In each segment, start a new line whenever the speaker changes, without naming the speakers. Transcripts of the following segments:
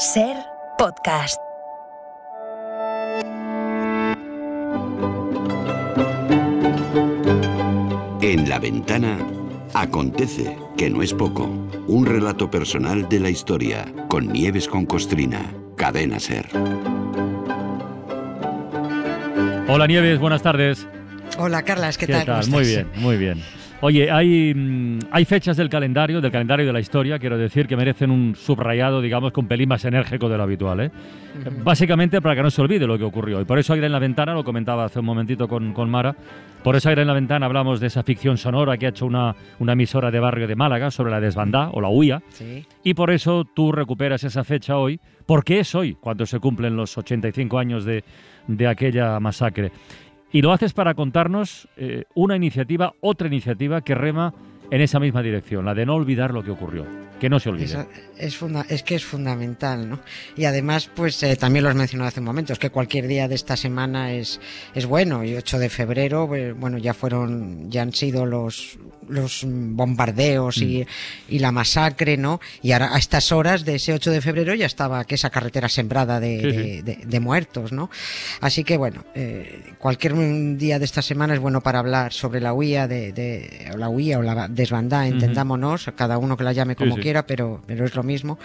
Ser podcast.
En la ventana acontece, que no es poco, un relato personal de la historia con Nieves con Costrina, cadena Ser.
Hola Nieves, buenas tardes.
Hola Carlas, ¿qué,
¿Qué
tal?
tal?
¿Cómo
Muy bien, muy bien. Oye, hay, mm, hay fechas del calendario, del calendario de la historia, quiero decir, que merecen un subrayado, digamos, con pelín más enérgico de lo habitual. ¿eh? Básicamente para que no se olvide lo que ocurrió. Y por eso Aire en la Ventana, lo comentaba hace un momentito con, con Mara, por eso Aire en la Ventana hablamos de esa ficción sonora que ha hecho una, una emisora de barrio de Málaga sobre la desbandá o la huía.
Sí.
Y por eso tú recuperas esa fecha hoy, porque es hoy cuando se cumplen los 85 años de, de aquella masacre. Y lo haces para contarnos eh, una iniciativa, otra iniciativa que rema en esa misma dirección, la de no olvidar lo que ocurrió, que no se olvide.
Eso es, funda- es que es fundamental, ¿no? Y además, pues eh, también lo has mencionado hace un momento, es que cualquier día de esta semana es, es bueno. Y 8 de febrero, eh, bueno, ya fueron, ya han sido los, los bombardeos y, y la masacre, ¿no? Y ahora a estas horas de ese 8 de febrero ya estaba que esa carretera sembrada de,
Sí, sí.
de- de- de muertos, ¿no? Así que bueno, eh, cualquier mm, día de esta semana es bueno para hablar sobre la huía de, la huía o la desbandada, entendámonos, cada uno que la llame como
sí.
quiera, pero, pero es lo mismo,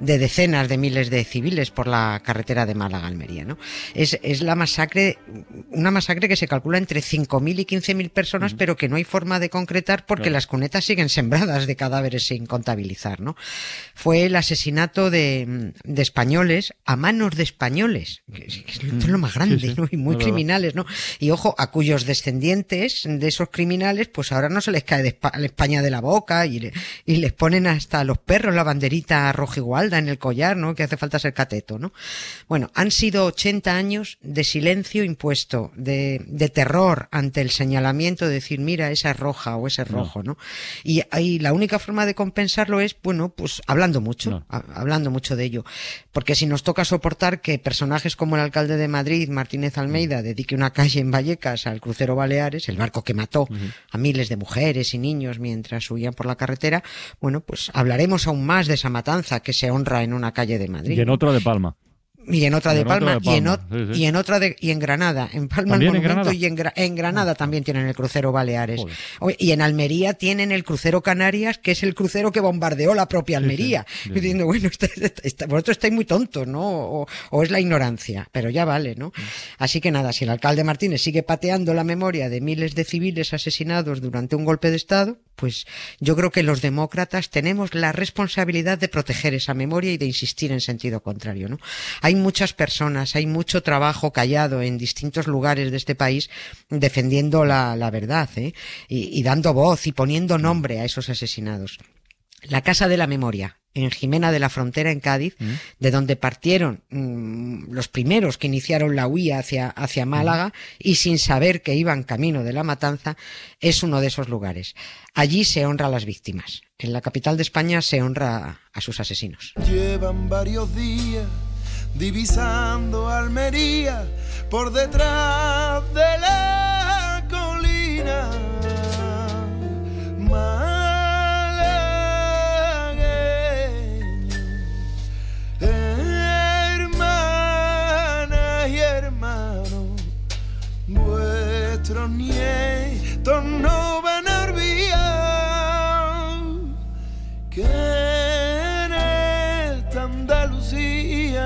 de decenas de miles de civiles por la carretera de Málaga Almería, ¿no? Es, es la masacre, una masacre que se calcula entre 5.000 y 15.000 personas, pero que no hay forma de concretar porque
Claro.
las cunetas siguen sembradas de cadáveres sin contabilizar, ¿no? Fue el asesinato de, de españoles a manos de españoles, que es, lo más grande,
sí,
¿no? Y muy criminales, ¿no? Y ojo, a cuyos descendientes de esos criminales, pues ahora no se les cae de Espa- la España de la boca y, le- y les ponen hasta a los perros la banderita rojigualda en el collar, ¿no? Que hace falta ser cateto, ¿no? Bueno, han sido 80 años de silencio impuesto, de, de terror ante el señalamiento de decir, mira, esa es roja o ese es
No.
rojo, ¿no? Y la única forma de compensarlo es, bueno, pues hablando mucho,
No.
a- hablando mucho de ello. Porque si nos toca soportar que personajes como el alcalde de Madrid, Martínez Almeida, dedique una calle en Vallecas al crucero Baleares, el barco que mató a miles de mujeres y niños mientras huían por la carretera, bueno, pues hablaremos aún más de esa matanza que se honra en una calle de Madrid.
Y en otro de Palma.
Y en otra
Y
de
en otra
Palma, y, en
Palma,
ot-
sí, sí.
y en otra de, y en Granada. En Palma el
¿También en
monumento
Granada?
y en, Gra- en Granada también tienen el crucero Baleares.
Joder.
Y en Almería tienen el crucero Canarias, que es el crucero que bombardeó la propia Almería.
sí,
Y diciendo, bueno, está- está- está- vosotros estáis muy tontos, ¿no? O, o es la ignorancia, pero ya vale, ¿no? Así que nada, si el alcalde Martínez sigue pateando la memoria de miles de civiles asesinados durante un golpe de Estado, pues yo creo que los demócratas tenemos la responsabilidad de proteger esa memoria y de insistir en sentido contrario, ¿no? Hay muchas personas, hay mucho trabajo callado en distintos lugares de este país defendiendo la, la verdad, ¿eh? Y, y dando voz y poniendo nombre a esos asesinados. La Casa de la Memoria, en Jimena de la Frontera, en Cádiz, de donde partieron mm, los primeros que iniciaron la huida hacia, hacia Málaga y sin saber que iban camino de la matanza, es uno de esos lugares. Allí se honra a las víctimas. En la capital de España se honra a, a sus asesinos.
Llevan varios días divisando Almería por detrás de la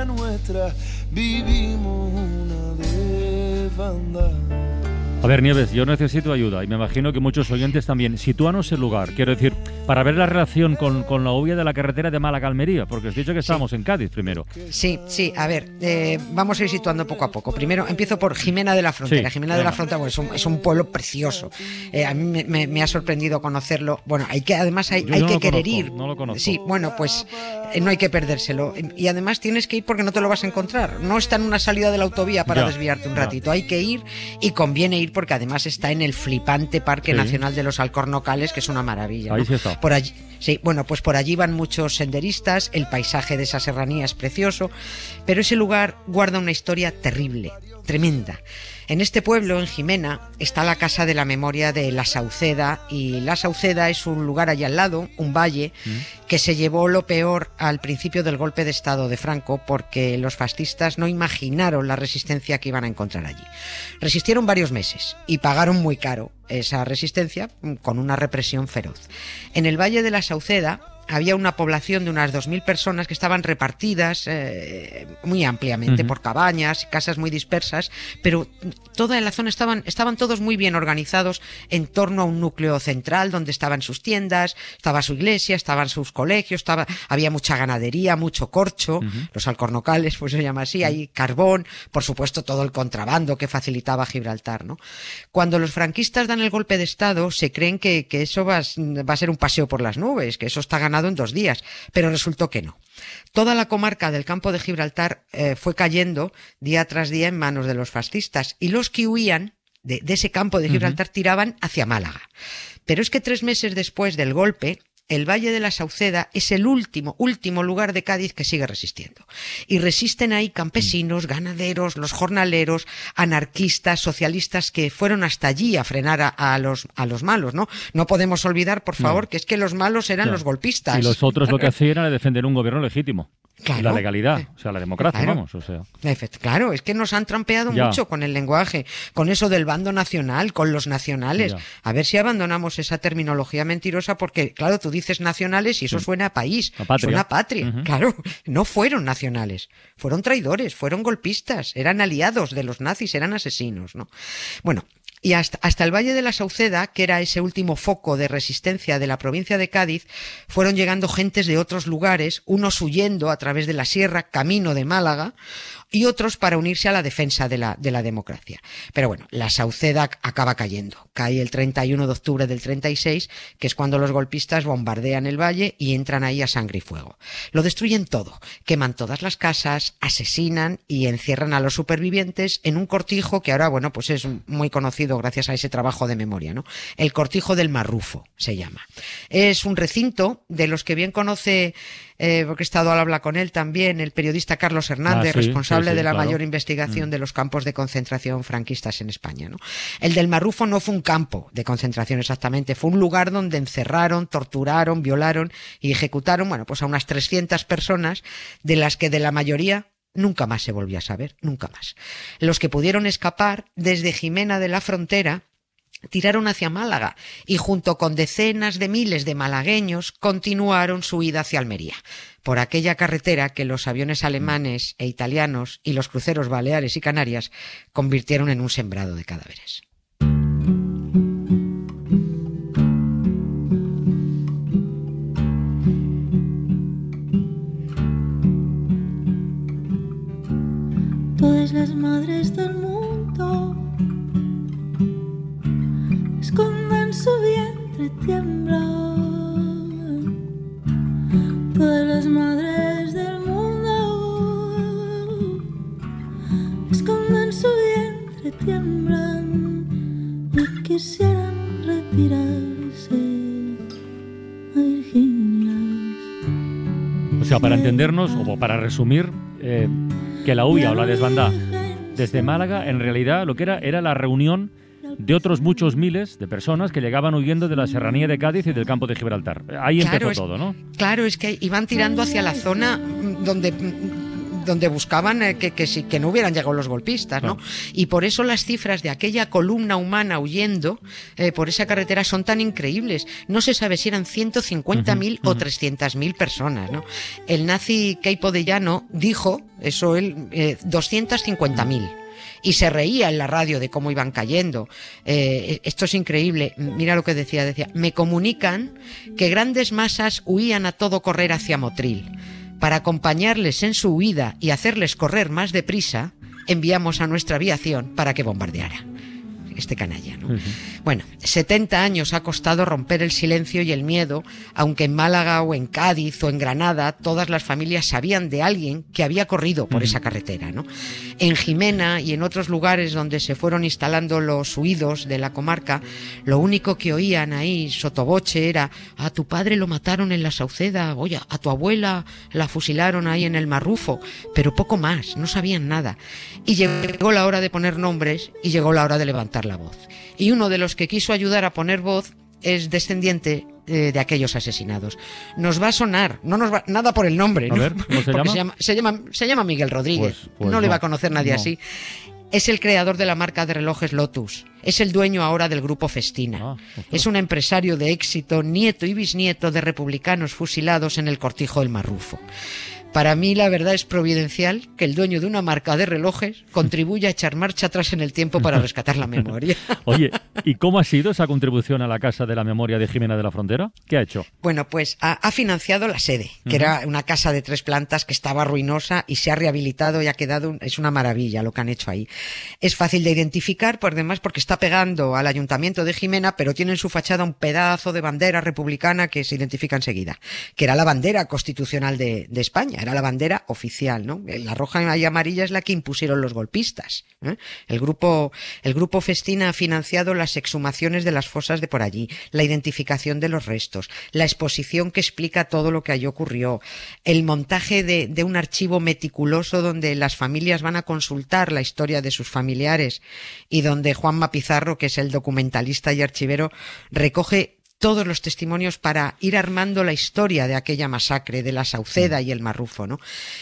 nuestra vivimos una desbandada.
A ver, Nieves, yo necesito ayuda y me imagino que muchos oyentes también. Sitúanos el lugar, quiero decir, para ver la relación con, con la huida de la carretera de Málaga Almería, porque has dicho que estábamos en Cádiz primero.
Sí, sí, a ver, eh, vamos a ir situando poco a poco. Primero empiezo por Jimena de la Frontera.
Sí,
Jimena de la. Frontera bueno, es, un, es un pueblo precioso. Eh, a mí me, me- me ha sorprendido conocerlo. Bueno, hay que, además hay,
Yo
hay
no
que querer
conozco,
ir.
no lo conozco.
Sí, bueno, pues eh, no hay que perdérselo. Y además tienes que ir porque no te lo vas a encontrar. No está en una salida de la autovía para
Ya,
desviarte un
ya.
ratito. Hay que ir y conviene ir porque además está en el flipante Parque
Sí.
Nacional de los Alcornocales, que es una maravilla.
Ahí
¿no?
sí está.
Por allí, sí, bueno, pues por allí van muchos senderistas, el paisaje de esa serranía es precioso, pero ese lugar guarda una historia terrible, tremenda. En este pueblo, en Jimena, está la Casa de la Memoria de La Sauceda y La Sauceda es un lugar allá al lado, un valle, mm. que se llevó lo peor al principio del golpe de Estado de Franco porque los fascistas no imaginaron la resistencia que iban a encontrar allí. Resistieron varios meses y pagaron muy caro esa resistencia con una represión feroz. En el Valle de la Sauceda, había una población de unas 2.000 personas que estaban repartidas eh, muy ampliamente por cabañas y casas muy dispersas, pero toda la zona estaban, estaban todos muy bien organizados en torno a un núcleo central donde estaban sus tiendas, estaba su iglesia, estaban sus colegios, estaba, había mucha ganadería, mucho corcho, los alcornocales, pues se llama así, hay carbón, por supuesto todo el contrabando que facilitaba Gibraltar, ¿no? Cuando los franquistas dan el golpe de Estado, se creen que, que eso va, va a ser un paseo por las nubes, que eso está ganado en dos días, pero resultó que no. Toda la comarca del campo de Gibraltar eh, fue cayendo día tras día en manos de los fascistas y los que huían de, ese campo de Gibraltar tiraban hacia Málaga. Pero es que tres meses después del golpe, el Valle de la Sauceda es el último, último lugar de Cádiz que sigue resistiendo. Y resisten ahí campesinos, ganaderos, los jornaleros, anarquistas, socialistas que fueron hasta allí a frenar a, los, a los malos, ¿no? No podemos olvidar, por favor, que es que los malos eran los golpistas.
Y los otros lo que hacían era defender un gobierno legítimo. La legalidad, o sea, la democracia, vamos. O sea.
Claro, es que nos han trampeado mucho con el lenguaje, con eso del bando nacional, con los nacionales. A ver si abandonamos esa terminología mentirosa, porque, claro, tú dices nacionales y eso suena a país, suena a patria. Claro, no fueron nacionales, fueron traidores, fueron golpistas, eran aliados de los nazis, eran asesinos, ¿no? Bueno, y hasta, el Valle de la Sauceda, que era ese último foco de resistencia de la provincia de Cádiz, fueron llegando gentes de otros lugares, unos huyendo a través de la sierra, camino de Málaga, y otros para unirse a la defensa de la, de la democracia. Pero bueno, la Sauceda acaba cayendo. Cae el 31 de octubre del 36, que es cuando los golpistas bombardean el valle y entran ahí a sangre y fuego. Lo destruyen todo, queman todas las casas, asesinan y encierran a los supervivientes en un cortijo que ahora, bueno, pues es muy conocido gracias a ese trabajo de memoria, ¿no? El cortijo del Marrufo se llama. Es un recinto de los que bien conoce eh, porque he estado al habla con él también, el periodista Carlos Hernández, ah, responsable de la mayor investigación mm. de los campos de concentración franquistas en España. ¿no? El del Marrufo no fue un campo de concentración exactamente, fue un lugar donde encerraron, torturaron, violaron y ejecutaron, bueno, pues a unas 300 personas, de las que de la mayoría nunca más se volvió a saber, nunca más. Los que pudieron escapar desde Jimena de la Frontera tiraron hacia Málaga y junto con decenas de miles de malagueños continuaron su ida hacia Almería, por aquella carretera que los aviones alemanes e italianos y los cruceros baleares y canarias convirtieron en un sembrado de cadáveres.
Todas las madres del mundo escondan su vientre tiembla. Todas las madres del mundo escondan su vientre tiemblan y quisieran retirarse a Virginia.
O sea, para entendernos o para resumir, eh, que la huya o la desbanda desde Málaga, en realidad lo que era era la reunión de otros muchos miles de personas que llegaban huyendo de la serranía de Cádiz y del campo de Gibraltar. Ahí empezó todo, ¿no?
Claro, es que iban tirando hacia la zona donde donde buscaban eh, que, que, que, no hubieran llegado los golpistas, ¿no? Y por eso las cifras de aquella columna humana huyendo eh, por esa carretera son tan increíbles. No se sabe si eran 150.000 o 300.000 personas, ¿no? El nazi Keipo de Llano dijo, eso él, eh, 250.000 y se reía en la radio de cómo iban cayendo. Eh, esto es increíble. Mira lo que decía, decía, me comunican que grandes masas huían a todo correr hacia Motril. Para acompañarles en su huida y hacerles correr más deprisa, enviamos a nuestra aviación para que bombardeara. Este canalla. ¿no? Bueno, 70 años ha costado romper el silencio y el miedo, aunque en Málaga o en Cádiz o en Granada todas las familias sabían de alguien que había corrido por esa carretera. ¿no? En Jimena y en otros lugares donde se fueron instalando los huidos de la comarca, lo único que oían ahí sotoboche era a tu padre lo mataron en la Sauceda, oye, a tu abuela la fusilaron ahí en el Marrufo, pero poco más, no sabían nada. Y llegó la hora de poner nombres y llegó la hora de levantar la voz. Y uno de los que quiso ayudar a poner voz es descendiente eh, de aquellos asesinados. Nos va a sonar, no nos va nada por el nombre,
A
¿no?
ver, ¿cómo se llama?
Se llama, se llama Miguel Rodríguez.
Pues- pues
no, le va a conocer nadie
No.
así. Es el creador de la marca de relojes Lotus. Es el dueño ahora del grupo Festina.
Ah,
es un empresario de éxito, nieto y bisnieto de republicanos fusilados en el cortijo del Marrufo. Para mí la verdad es providencial que el dueño de una marca de relojes contribuya a echar marcha atrás en el tiempo para rescatar la memoria.
Oye, ¿y cómo ha sido esa contribución a la Casa de la Memoria de Jimena de la Frontera? ¿Qué ha hecho?
Bueno, pues ha, ha financiado la sede, que era una casa de tres plantas que estaba ruinosa y se ha rehabilitado y ha quedado, un- es una maravilla lo que han hecho ahí. Es fácil de identificar, por demás, porque está pegando al ayuntamiento de Jimena, pero tiene en su fachada un pedazo de bandera republicana que se identifica enseguida, que era la bandera constitucional de, de España, era la bandera oficial, ¿no? La roja y amarilla es la que impusieron los golpistas. ¿eh? El grupo, el grupo Festina ha financiado las exhumaciones de las fosas de por allí, la identificación de los restos, la exposición que explica todo lo que allí ocurrió, el montaje de, de un archivo meticuloso donde las familias van a consultar la historia de sus familiares y donde Juanma Pizarro, que es el documentalista y archivero, recoge todos los testimonios para ir armando la historia de aquella masacre de la Sauceda y el Marrufo, ¿no?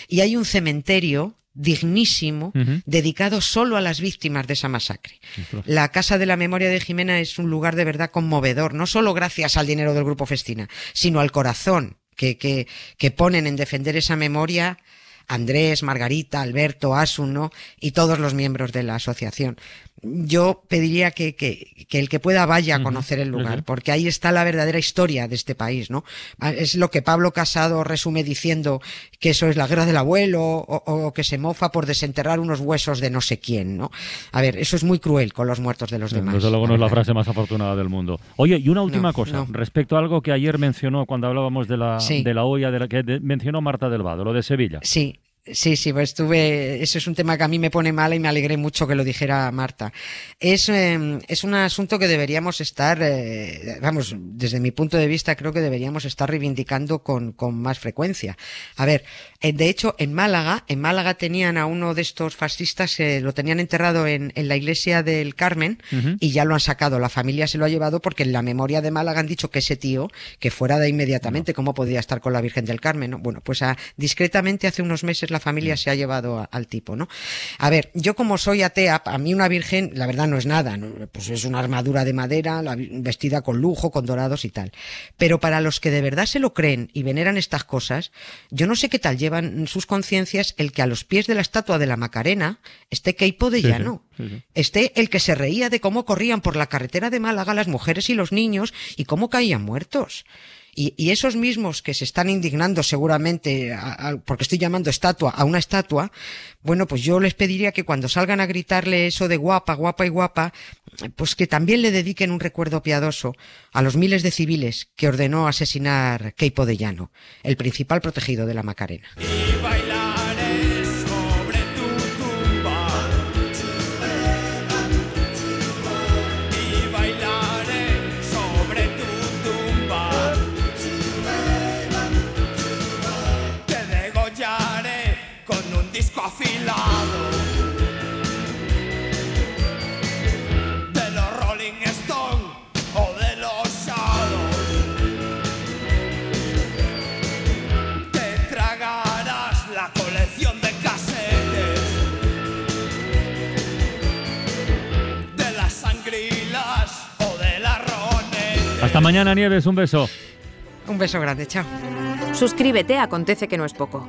Y hay un cementerio dignísimo dedicado solo a las víctimas de esa masacre. La Casa de la Memoria de Jimena es un lugar de verdad conmovedor, no solo gracias al dinero del Grupo Festina, sino al corazón que, que, que ponen en defender esa memoria Andrés, Margarita, Alberto, Asun, ¿no? y todos los miembros de la asociación. Yo pediría que, que, que el que pueda vaya a conocer el lugar, porque ahí está la verdadera historia de este país, ¿no? Ah, Es lo que Pablo Casado resume diciendo que eso es la guerra del abuelo o, o que se mofa por desenterrar unos huesos de no sé quién, ¿no? A ver, eso es muy cruel con los muertos de los demás.
Desde luego no es la frase más afortunada del mundo. Oye, y una última
No,
cosa,
no.
respecto a algo que ayer mencionó cuando hablábamos de la,
Sí.
de la olla, de la que de- mencionó Marta del Vado, lo de Sevilla.
Sí, sí, sí, pues estuve, eso es un tema que a mí me pone mal y me alegré mucho que lo dijera Marta. Es, eh, es un asunto que deberíamos estar, eh, vamos, desde mi punto de vista creo que deberíamos estar reivindicando con, con más frecuencia. A ver, eh, de hecho, en Málaga, en Málaga tenían a uno de estos fascistas, eh, lo tenían enterrado en, en la iglesia del Carmen y ya lo han sacado. La familia se lo ha llevado porque en la memoria de Málaga han dicho que ese tío, que fuera de inmediatamente, ¿cómo podía estar con la Virgen del Carmen? no? Bueno, pues ah, discretamente hace unos meses la familia se ha llevado a- al tipo, ¿no? A ver, yo como soy atea, a mí una virgen, la verdad no es nada, ¿no? pues es una armadura de madera, la vestida con lujo, con dorados y tal. Pero para los que de verdad se lo creen y veneran estas cosas, yo no sé qué tal llevan sus conciencias el que a los pies de la estatua de la Macarena esté Keipo de
sí,
Llano
sí, sí.
esté el que se reía de cómo corrían por la carretera de Málaga las mujeres y los niños y cómo caían muertos. Y, y esos mismos que se están indignando seguramente, a- porque estoy llamando estatua a una estatua, bueno, pues yo les pediría que cuando salgan a gritarle eso de guapa, guapa y guapa, pues que también le dediquen un recuerdo piadoso a los miles de civiles que ordenó asesinar Keipo de Llano, el principal protegido de la Macarena.
Afilado. De los Rolling Stone o de los Shadows. Te tragarás la colección de casetes de las anguilas o de las ronetes.
Hasta mañana, Nieves, un beso.
Un beso grande, chao.
Suscríbete Acontece que no es poco.